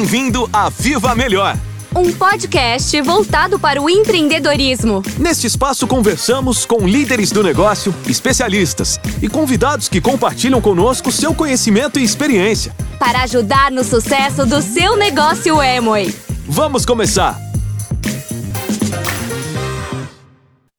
Bem-vindo a Viva Melhor! Um podcast voltado para o empreendedorismo. Neste espaço conversamos com líderes do negócio, especialistas e convidados que compartilham conosco seu conhecimento e experiência. Para ajudar no sucesso do seu negócio Amway. Vamos começar!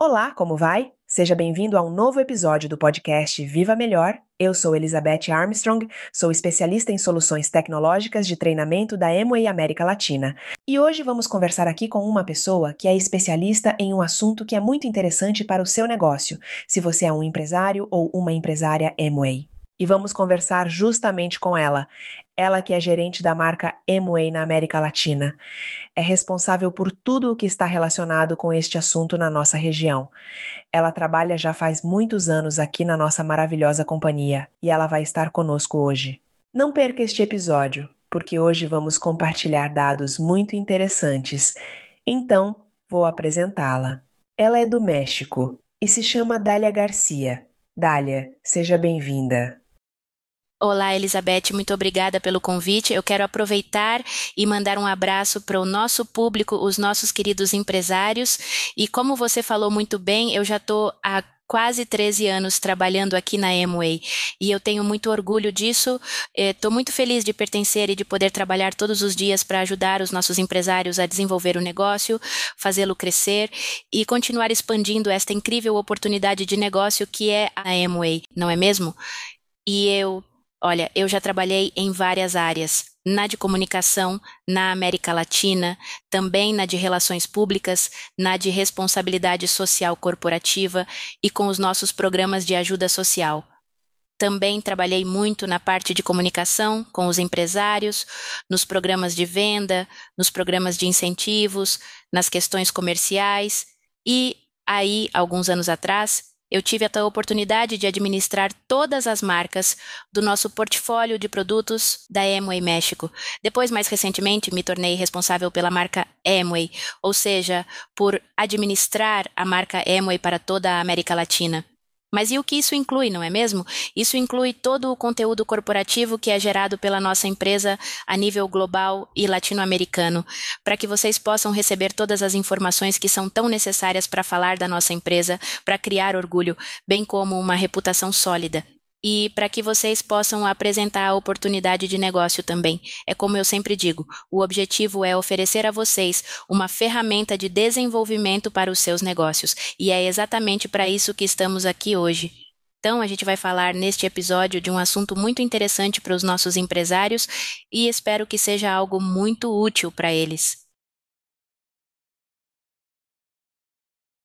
Olá, como vai? Seja bem-vindo a um novo episódio do podcast Viva Melhor. Eu sou Elizabeth Armstrong, sou especialista em soluções tecnológicas de treinamento da Amway América Latina. E hoje vamos conversar aqui com uma pessoa que é especialista em um assunto que é muito interessante para o seu negócio, se você é um empresário ou uma empresária Amway e vamos conversar justamente com ela. Ela que é gerente da marca Amway na América Latina. É responsável por tudo o que está relacionado com este assunto na nossa região. Ela trabalha já faz muitos anos aqui na nossa maravilhosa companhia e ela vai estar conosco hoje. Não perca este episódio, porque hoje vamos compartilhar dados muito interessantes. Então, vou apresentá-la. Ela é do México e se chama Dália Garcia. Dália, seja bem-vinda. Olá, Elizabeth, muito obrigada pelo convite. Eu quero aproveitar e mandar um abraço para o nosso público, os nossos queridos empresários. E como você falou muito bem, eu já estou há quase 13 anos trabalhando aqui na Amway e eu tenho muito orgulho disso. Estou muito feliz de pertencer e de poder trabalhar todos os dias para ajudar os nossos empresários a desenvolver o negócio, fazê-lo crescer e continuar expandindo esta incrível oportunidade de negócio que é a Amway, não é mesmo? E eu Olha, eu já trabalhei em várias áreas, na de comunicação, na América Latina, também na de relações públicas, na de responsabilidade social corporativa e com os nossos programas de ajuda social. Também trabalhei muito na parte de comunicação com os empresários, nos programas de venda, nos programas de incentivos, nas questões comerciais e aí, alguns anos atrás, eu tive a oportunidade de administrar todas as marcas do nosso portfólio de produtos da Amway México. Depois, mais recentemente, me tornei responsável pela marca Amway, ou seja, por administrar a marca Amway para toda a América Latina. Mas e o que isso inclui, não é mesmo? Isso inclui todo o conteúdo corporativo que é gerado pela nossa empresa a nível global e latino-americano, para que vocês possam receber todas as informações que são tão necessárias para falar da nossa empresa, para criar orgulho, bem como uma reputação sólida e para que vocês possam apresentar a oportunidade de negócio também. É como eu sempre digo, o objetivo é oferecer a vocês uma ferramenta de desenvolvimento para os seus negócios, e é exatamente para isso que estamos aqui hoje. Então, a gente vai falar neste episódio de um assunto muito interessante para os nossos empresários e espero que seja algo muito útil para eles.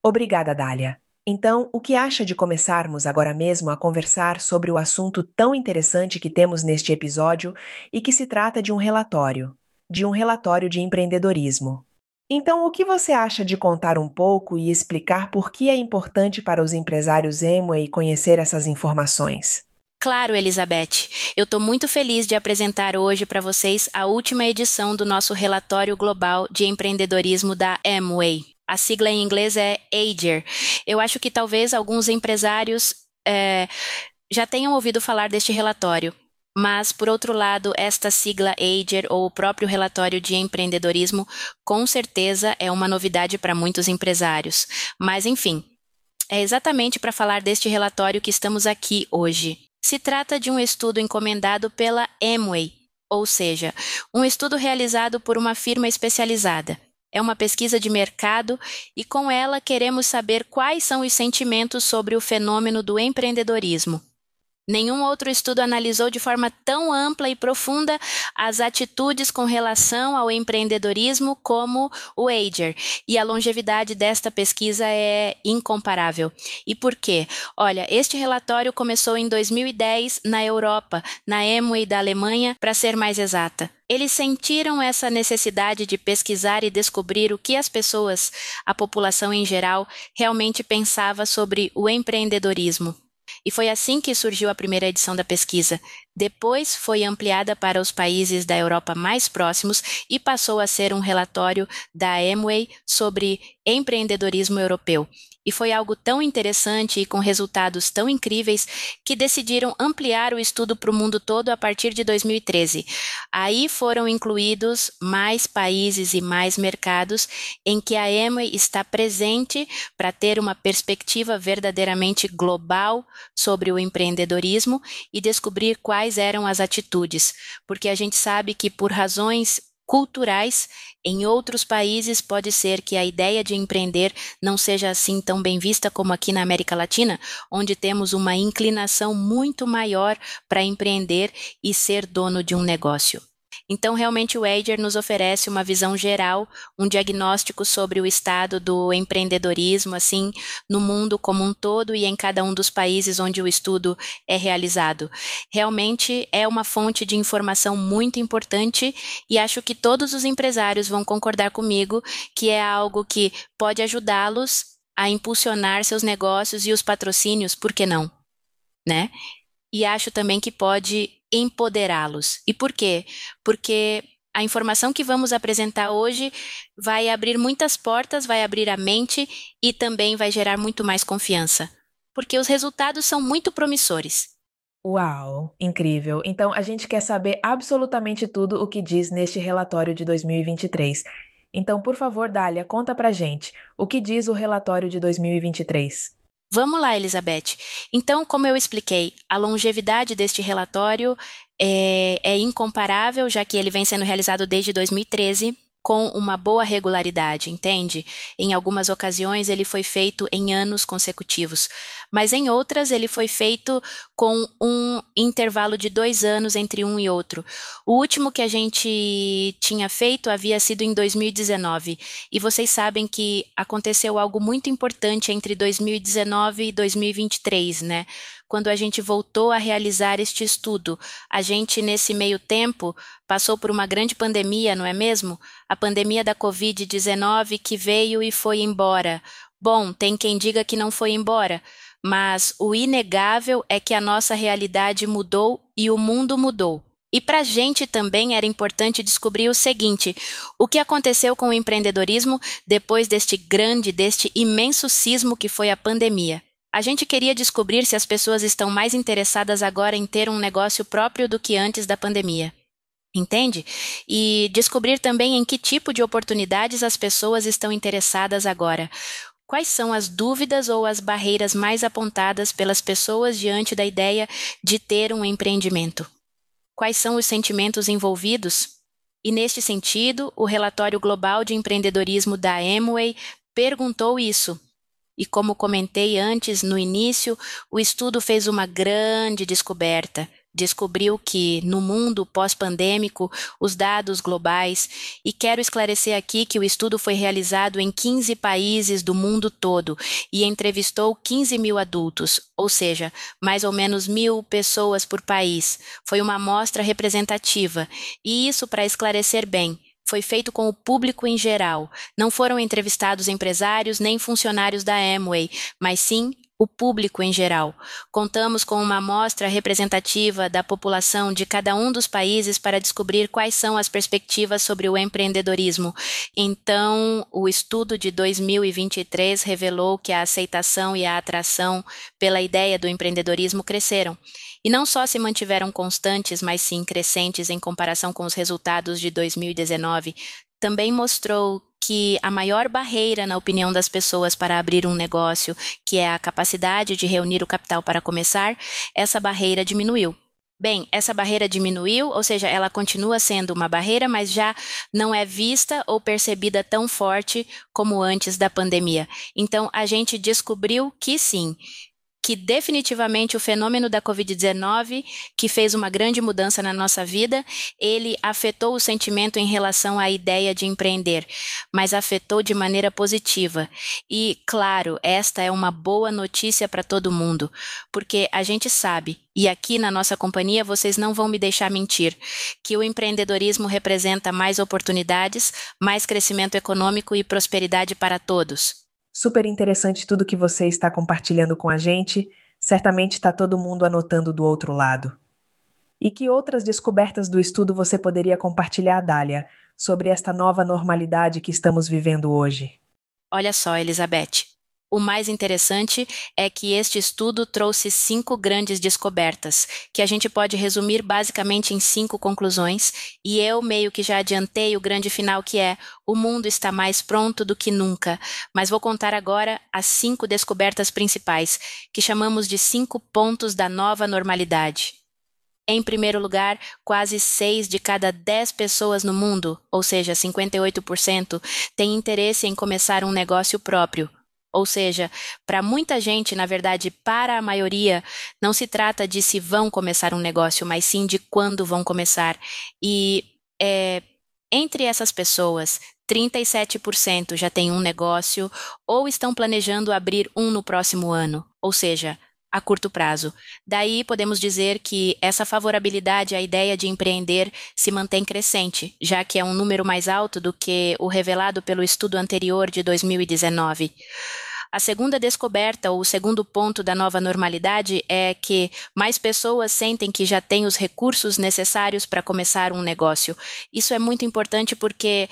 Obrigada, Dália. Então, o que acha de começarmos agora mesmo a conversar sobre o assunto tão interessante que temos neste episódio e que se trata de um relatório, de um relatório de empreendedorismo? Então, o que você acha de contar um pouco e explicar por que é importante para os empresários Amway conhecer essas informações? Claro, Elizabeth. Eu estou muito feliz de apresentar hoje para vocês a última edição do nosso relatório global de empreendedorismo da Amway. A sigla em inglês é AGER. Eu acho que talvez alguns empresários é, já tenham ouvido falar deste relatório. Mas, por outro lado, esta sigla AGER, ou o próprio relatório de empreendedorismo, com certeza é uma novidade para muitos empresários. Mas, enfim, é exatamente para falar deste relatório que estamos aqui hoje. Se trata de um estudo encomendado pela Amway, ou seja, um estudo realizado por uma firma especializada. É uma pesquisa de mercado e com ela queremos saber quais são os sentimentos sobre o fenômeno do empreendedorismo. Nenhum outro estudo analisou de forma tão ampla e profunda as atitudes com relação ao empreendedorismo como o Ager, e a longevidade desta pesquisa é incomparável. E por quê? Olha, este relatório começou em 2010 na Europa, na Amway da Alemanha, para ser mais exata. Eles sentiram essa necessidade de pesquisar e descobrir o que as pessoas, a população em geral, realmente pensava sobre o empreendedorismo. E foi assim que surgiu a primeira edição da pesquisa. Depois foi ampliada para os países da Europa mais próximos e passou a ser um relatório da Amway sobre empreendedorismo europeu. E foi algo tão interessante e com resultados tão incríveis que decidiram ampliar o estudo para o mundo todo a partir de 2013. Aí foram incluídos mais países e mais mercados em que a Amway está presente para ter uma perspectiva verdadeiramente global sobre o empreendedorismo e descobrir quais eram as atitudes, porque a gente sabe que por razões culturais, em outros países pode ser que a ideia de empreender não seja assim tão bem vista como aqui na América Latina, onde temos uma inclinação muito maior para empreender e ser dono de um negócio. Então, realmente, o Ager nos oferece uma visão geral, um diagnóstico sobre o estado do empreendedorismo, assim, no mundo como um todo e em cada um dos países onde o estudo é realizado. Realmente é uma fonte de informação muito importante e acho que todos os empresários vão concordar comigo que é algo que pode ajudá-los a impulsionar seus negócios e os patrocínios, por que não? Né? E acho também que pode empoderá-los. E por quê? Porque a informação que vamos apresentar hoje vai abrir muitas portas, vai abrir a mente e também vai gerar muito mais confiança, porque os resultados são muito promissores. Uau, incrível! Então a gente quer saber absolutamente tudo o que diz neste relatório de 2023. Então, por favor, Dália, conta pra gente o que diz o relatório de 2023. Vamos lá, Elizabeth. Então, como eu expliquei, a longevidade deste relatório é, é incomparável, já que ele vem sendo realizado desde 2013 com uma boa regularidade, entende? Em algumas ocasiões ele foi feito em anos consecutivos, mas em outras ele foi feito com um intervalo de dois anos entre um e outro. O último que a gente tinha feito havia sido em 2019, e vocês sabem que aconteceu algo muito importante entre 2019 e 2023, né? Quando a gente voltou a realizar este estudo. A gente, nesse meio tempo, passou por uma grande pandemia, não é mesmo? A pandemia da Covid-19 que veio e foi embora. Bom, tem quem diga que não foi embora, mas o inegável é que a nossa realidade mudou e o mundo mudou. E para a gente também era importante descobrir o seguinte: o que aconteceu com o empreendedorismo depois deste grande, deste imenso sismo que foi a pandemia. A gente queria descobrir se as pessoas estão mais interessadas agora em ter um negócio próprio do que antes da pandemia. Entende? E descobrir também em que tipo de oportunidades as pessoas estão interessadas agora. Quais são as dúvidas ou as barreiras mais apontadas pelas pessoas diante da ideia de ter um empreendimento? Quais são os sentimentos envolvidos? E neste sentido, o relatório global de empreendedorismo da Amway perguntou isso e como comentei antes no início, o estudo fez uma grande descoberta. Descobriu que, no mundo pós-pandêmico, os dados globais, e quero esclarecer aqui que o estudo foi realizado em 15 países do mundo todo e entrevistou 15 mil adultos, ou seja, mais ou menos mil pessoas por país. Foi uma amostra representativa, e isso para esclarecer bem foi feito com o público em geral. Não foram entrevistados empresários nem funcionários da Amway, mas sim o público em geral. Contamos com uma amostra representativa da população de cada um dos países para descobrir quais são as perspectivas sobre o empreendedorismo. Então, o estudo de 2023 revelou que a aceitação e a atração pela ideia do empreendedorismo cresceram e não só se mantiveram constantes, mas sim crescentes em comparação com os resultados de 2019, também mostrou que a maior barreira, na opinião das pessoas, para abrir um negócio, que é a capacidade de reunir o capital para começar, essa barreira diminuiu. Bem, essa barreira diminuiu, ou seja, ela continua sendo uma barreira, mas já não é vista ou percebida tão forte como antes da pandemia. Então, a gente descobriu que sim, que definitivamente o fenômeno da Covid-19, que fez uma grande mudança na nossa vida, ele afetou o sentimento em relação à ideia de empreender, mas afetou de maneira positiva. E, claro, esta é uma boa notícia para todo mundo, porque a gente sabe, e aqui na nossa companhia vocês não vão me deixar mentir, que o empreendedorismo representa mais oportunidades, mais crescimento econômico e prosperidade para todos. Super interessante tudo que você está compartilhando com a gente. Certamente está todo mundo anotando do outro lado. E que outras descobertas do estudo você poderia compartilhar, Dália, sobre esta nova normalidade que estamos vivendo hoje? Olha só, Elizabeth. O mais interessante é que este estudo trouxe cinco grandes descobertas, que a gente pode resumir basicamente em cinco conclusões, e eu meio que já adiantei o grande final que é: o mundo está mais pronto do que nunca. Mas vou contar agora as cinco descobertas principais, que chamamos de cinco pontos da nova normalidade. Em primeiro lugar, quase 6 de cada 10 pessoas no mundo, ou seja, 58%, têm interesse em começar um negócio próprio, ou seja, para muita gente, na verdade, para a maioria, não se trata de se vão começar um negócio, mas sim de quando vão começar. E é, entre essas pessoas, 37% já têm um negócio ou estão planejando abrir um no próximo ano, ou seja, a curto prazo. Daí podemos dizer que essa favorabilidade à ideia de empreender se mantém crescente, já que é um número mais alto do que o revelado pelo estudo anterior de 2019. A segunda descoberta, ou o segundo ponto da nova normalidade, é que mais pessoas sentem que já têm os recursos necessários para começar um negócio. Isso é muito importante porque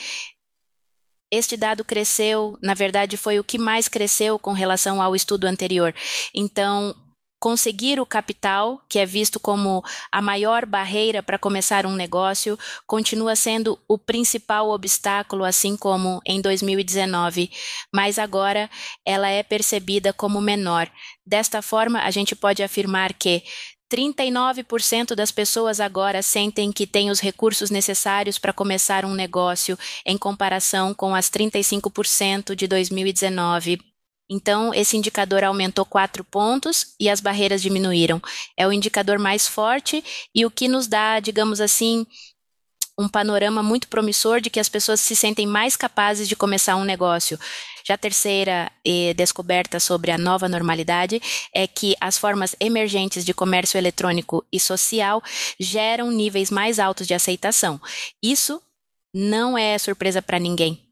este dado cresceu, na verdade, foi o que mais cresceu com relação ao estudo anterior. Então, conseguir o capital, que é visto como a maior barreira para começar um negócio, continua sendo o principal obstáculo, assim como em 2019, mas agora ela é percebida como menor. Desta forma, a gente pode afirmar que 39% das pessoas agora sentem que têm os recursos necessários para começar um negócio, em comparação com as 35% de 2019. Então, esse indicador aumentou quatro pontos e as barreiras diminuíram. É o indicador mais forte e o que nos dá, digamos assim, um panorama muito promissor de que as pessoas se sentem mais capazes de começar um negócio. Já a terceira eh, descoberta sobre a nova normalidade é que as formas emergentes de comércio eletrônico e social geram níveis mais altos de aceitação. Isso não é surpresa para ninguém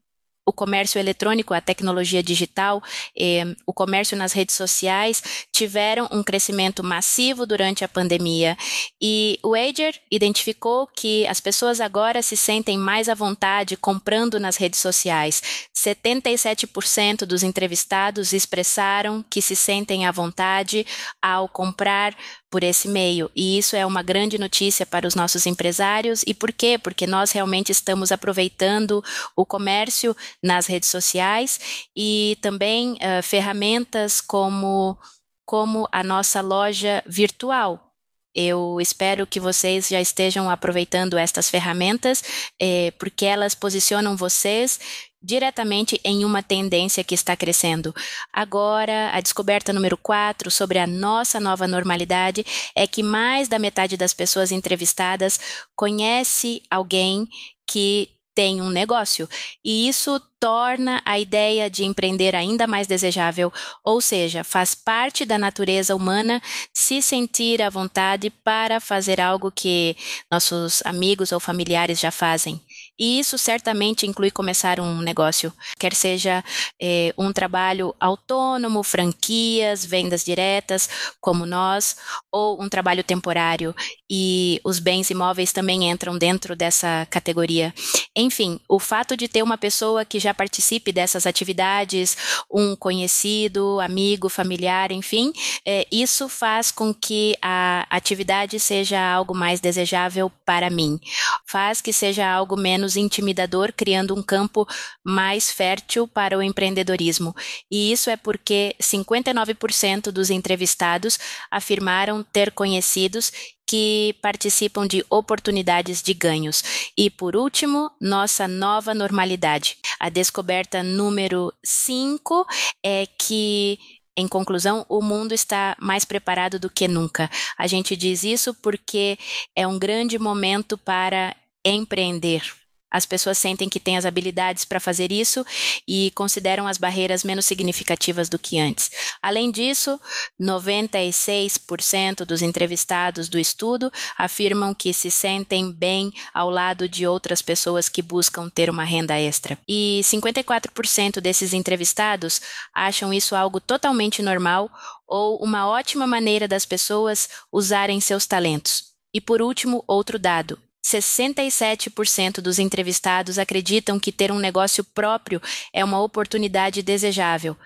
o comércio eletrônico, a tecnologia digital, eh, o comércio nas redes sociais tiveram um crescimento massivo durante a pandemia. E o Ager identificou que as pessoas agora se sentem mais à vontade comprando nas redes sociais. 77% dos entrevistados expressaram que se sentem à vontade ao comprar por esse meio. E isso é uma grande notícia para os nossos empresários. E por quê? Porque nós realmente estamos aproveitando o comércio nas redes sociais e também uh, ferramentas como, como a nossa loja virtual. Eu espero que vocês já estejam aproveitando estas ferramentas, eh, porque elas posicionam vocês diretamente em uma tendência que está crescendo. Agora, a descoberta número 4 sobre a nossa nova normalidade é que mais da metade das pessoas entrevistadas conhece alguém que tem um negócio. E isso torna a ideia de empreender ainda mais desejável, ou seja, faz parte da natureza humana se sentir à vontade para fazer algo que nossos amigos ou familiares já fazem. E isso certamente inclui começar um negócio, quer seja eh, um trabalho autônomo, franquias, vendas diretas, como nós, ou um trabalho temporário. E os bens imóveis também entram dentro dessa categoria. Enfim, o fato de ter uma pessoa que já participe dessas atividades, um conhecido, amigo, familiar, enfim, eh, isso faz com que a atividade seja algo mais desejável para mim, faz que seja algo menos menos intimidador, criando um campo mais fértil para o empreendedorismo. E isso é porque 59% dos entrevistados afirmaram ter conhecidos que participam de oportunidades de ganhos. E por último, nossa nova normalidade. A descoberta número 5 é que em conclusão, o mundo está mais preparado do que nunca. A gente diz isso porque é um grande momento para empreender. As pessoas sentem que têm as habilidades para fazer isso e consideram as barreiras menos significativas do que antes. Além disso, 96% dos entrevistados do estudo afirmam que se sentem bem ao lado de outras pessoas que buscam ter uma renda extra. E 54% desses entrevistados acham isso algo totalmente normal ou uma ótima maneira das pessoas usarem seus talentos. E por último, outro dado: 67% dos entrevistados acreditam que ter um negócio próprio é uma oportunidade desejável.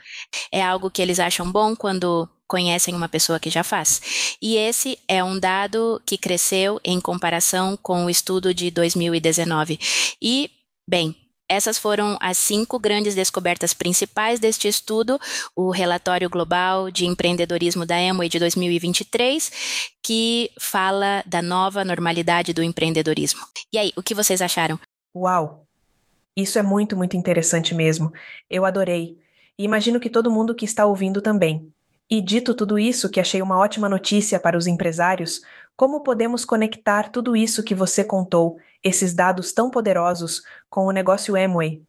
É algo que eles acham bom quando conhecem uma pessoa que já faz. E esse é um dado que cresceu em comparação com o estudo de 2019. E, bem, essas foram as cinco grandes descobertas principais deste estudo, o relatório global de empreendedorismo da Amway de 2023, que fala da nova normalidade do empreendedorismo. E aí, o que vocês acharam? Uau! Isso é muito, muito interessante mesmo. Eu adorei. E imagino que todo mundo que está ouvindo também. E dito tudo isso, que achei uma ótima notícia para os empresários, como podemos conectar tudo isso que você contou, esses dados tão poderosos, com o negócio Amway?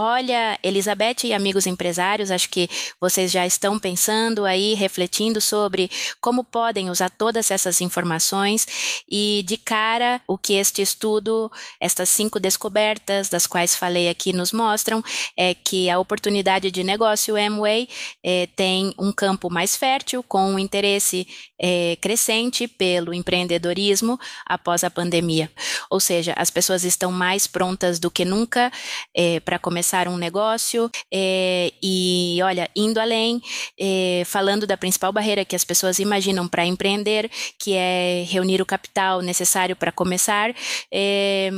Olha, Elizabeth e amigos empresários, acho que vocês já estão pensando aí, refletindo sobre como podem usar todas essas informações e de cara o que este estudo, estas cinco descobertas das quais falei aqui nos mostram é que a oportunidade de negócio Amway é, tem um campo mais fértil com um interesse é, crescente pelo empreendedorismo após a pandemia. Ou seja, as pessoas estão mais prontas do que nunca é, para começar começar um negócio é, e, olha, indo além, é, falando da principal barreira que as pessoas imaginam para empreender, que é reunir o capital necessário para começar. É,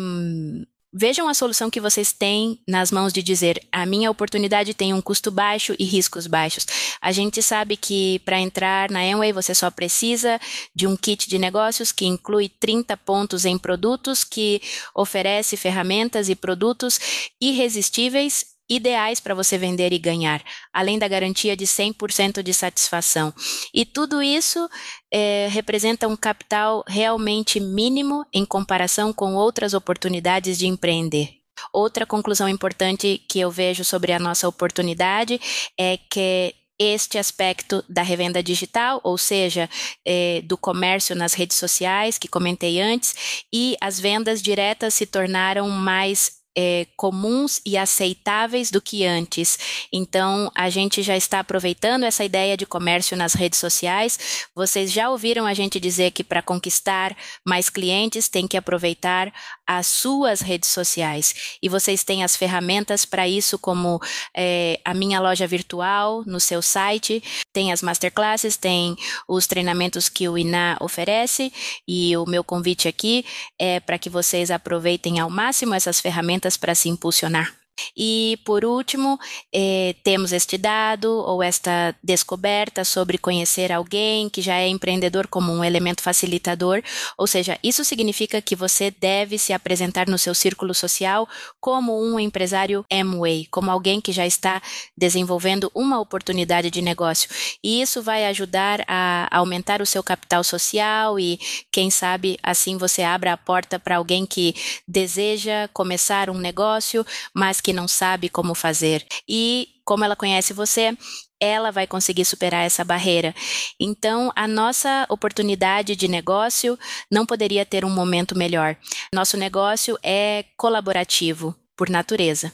Vejam a solução que vocês têm nas mãos de dizer: a minha oportunidade tem um custo baixo e riscos baixos. A gente sabe que para entrar na Amway você só precisa de um kit de negócios que inclui 30 pontos em produtos, que oferece ferramentas e produtos irresistíveis ideais para você vender e ganhar, além da garantia de 100% de satisfação. E tudo isso é, representa um capital realmente mínimo em comparação com outras oportunidades de empreender. Outra conclusão importante que eu vejo sobre a nossa oportunidade é que este aspecto da revenda digital, ou seja, é, do comércio nas redes sociais, que comentei antes, e as vendas diretas se tornaram mais é, comuns e aceitáveis do que antes. Então, a gente já está aproveitando essa ideia de comércio nas redes sociais. Vocês já ouviram a gente dizer que para conquistar mais clientes tem que aproveitar as suas redes sociais. E vocês têm as ferramentas para isso, como é, a minha loja virtual no seu site, tem as masterclasses, tem os treinamentos que o INA oferece. E o meu convite aqui é para que vocês aproveitem ao máximo essas ferramentas ferramentas para se impulsionar. E, por último, eh, temos este dado ou esta descoberta sobre conhecer alguém que já é empreendedor como um elemento facilitador, ou seja, isso significa que você deve se apresentar no seu círculo social como um empresário Amway, como alguém que já está desenvolvendo uma oportunidade de negócio. E isso vai ajudar a aumentar o seu capital social e, quem sabe, assim você abra a porta para alguém que deseja começar um negócio, mas que que não sabe como fazer. E como ela conhece você, ela vai conseguir superar essa barreira. Então, a nossa oportunidade de negócio não poderia ter um momento melhor. Nosso negócio é colaborativo por natureza.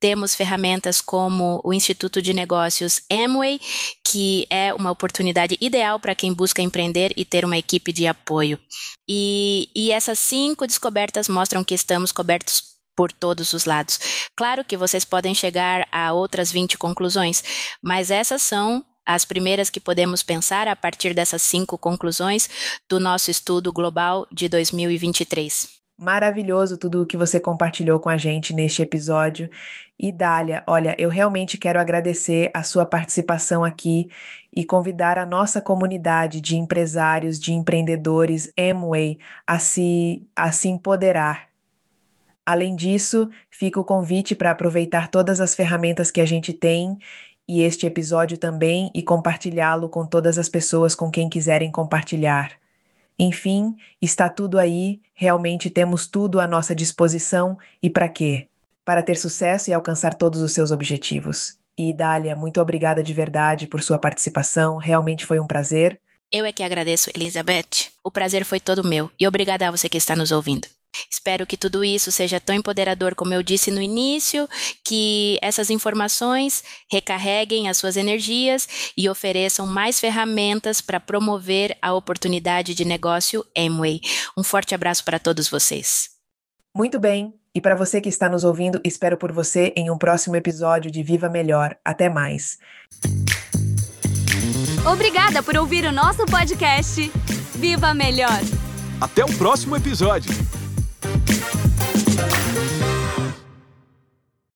Temos ferramentas como o Instituto de Negócios Amway, que é uma oportunidade ideal para quem busca empreender e ter uma equipe de apoio. E, e essas cinco descobertas mostram que estamos cobertos por todos os lados. Claro que vocês podem chegar a outras 20 conclusões, mas essas são as primeiras que podemos pensar a partir dessas cinco conclusões do nosso estudo global de 2023. Maravilhoso tudo o que você compartilhou com a gente neste episódio. E Dália, olha, eu realmente quero agradecer a sua participação aqui e convidar a nossa comunidade de empresários, de empreendedores Amway a se, a se empoderar Além disso, fica o convite para aproveitar todas as ferramentas que a gente tem e este episódio também e compartilhá-lo com todas as pessoas com quem quiserem compartilhar. Enfim, está tudo aí, realmente temos tudo à nossa disposição e para quê? Para ter sucesso e alcançar todos os seus objetivos. E Dália, muito obrigada de verdade por sua participação, realmente foi um prazer. Eu é que agradeço, Elizabeth. O prazer foi todo meu e obrigada a você que está nos ouvindo. Espero que tudo isso seja tão empoderador como eu disse no início, que essas informações recarreguem as suas energias e ofereçam mais ferramentas para promover a oportunidade de negócio Amway. Um forte abraço para todos vocês. Muito bem. E para você que está nos ouvindo, espero por você em um próximo episódio de Viva Melhor. Até mais. Obrigada por ouvir o nosso podcast. Viva Melhor! Até o próximo episódio.